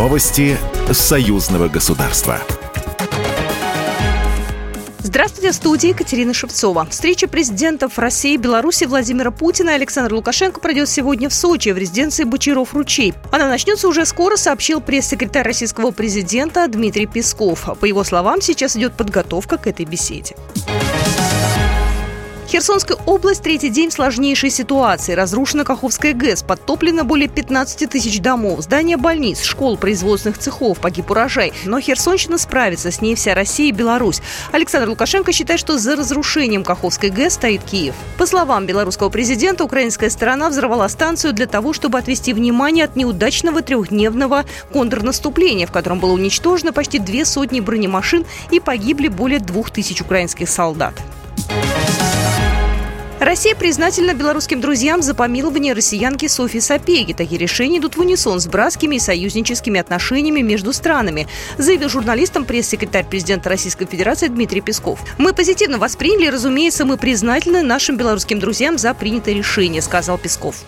Новости союзного государства. Здравствуйте, в студии Екатерина Шевцова. Встреча президентов России и Беларуси Владимира Путина и Александра Лукашенко пройдет сегодня в Сочи в резиденции Бочаров-Ручей. Она начнется уже скоро, сообщил пресс-секретарь российского президента Дмитрий Песков. По его словам, сейчас идет подготовка к этой беседе. Херсонская область третий день в сложнейшей ситуации. Разрушена Каховская ГЭС, подтоплено более 15 тысяч домов, здания больниц, школ, производственных цехов, погиб урожай. Но Херсонщина справится, с ней вся Россия и Беларусь. Александр Лукашенко считает, что за разрушением Каховской ГЭС стоит Киев. По словам белорусского президента, украинская сторона взорвала станцию для того, чтобы отвести внимание от неудачного трехдневного контрнаступления, в котором было уничтожено почти две сотни бронемашин и погибли более двух тысяч украинских солдат. Россия признательна белорусским друзьям за помилование россиянки Софьи Сапеги. Такие решения идут в унисон с братскими и союзническими отношениями между странами, заявил журналистам пресс-секретарь президента Российской Федерации Дмитрий Песков. Мы позитивно восприняли, разумеется, мы признательны нашим белорусским друзьям за принятое решение, сказал Песков.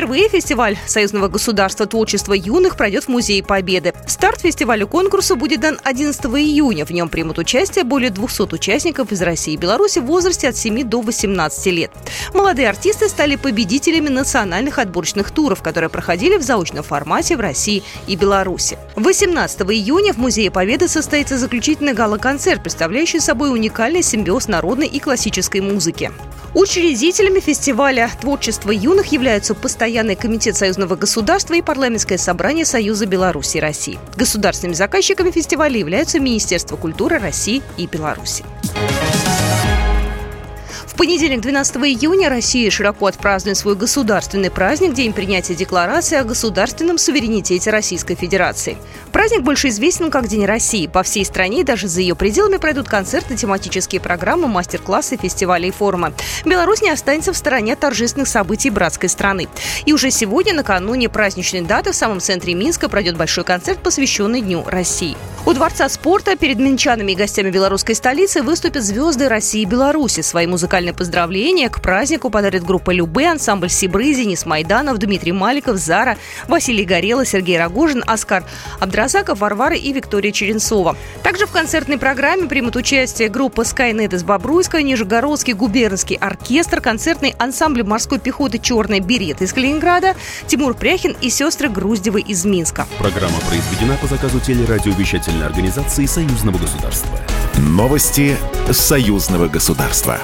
Впервые фестиваль союзного государства творчества юных пройдет в Музее Победы. Старт фестиваля конкурса будет дан 11 июня. В нем примут участие более 200 участников из России и Беларуси в возрасте от 7 до 18 лет. Молодые артисты стали победителями национальных отборочных туров, которые проходили в заочном формате в России и Беларуси. 18 июня в Музее Победы состоится заключительный гала-концерт, представляющий собой уникальный симбиоз народной и классической музыки. Учредителями фестиваля творчества юных являются Постоянный комитет Союзного государства и Парламентское собрание Союза Беларуси и России. Государственными заказчиками фестиваля являются Министерство культуры России и Беларуси понедельник, 12 июня, Россия широко отпразднует свой государственный праздник – День принятия Декларации о государственном суверенитете Российской Федерации. Праздник больше известен как День России. По всей стране и даже за ее пределами пройдут концерты, тематические программы, мастер-классы, фестивали и форумы. Беларусь не останется в стороне торжественных событий братской страны. И уже сегодня, накануне праздничной даты, в самом центре Минска пройдет большой концерт, посвященный Дню России. У Дворца спорта перед минчанами и гостями белорусской столицы выступят звезды России и Беларуси. Свои музыкальные поздравления к празднику подарит группа Любе, ансамбль Сибры, Денис Майданов, Дмитрий Маликов, Зара, Василий Горело, Сергей Рогожин, Оскар Абдразаков, Варвара и Виктория Черенцова. Также в концертной программе примут участие группа Skynet из Бобруйска, Нижегородский губернский оркестр, концертный ансамбль морской пехоты «Черный берет» из Калининграда, Тимур Пряхин и сестры Груздевы из Минска. Программа произведена по заказу телерадиовещательной организации Союзного государства. Новости Союзного государства.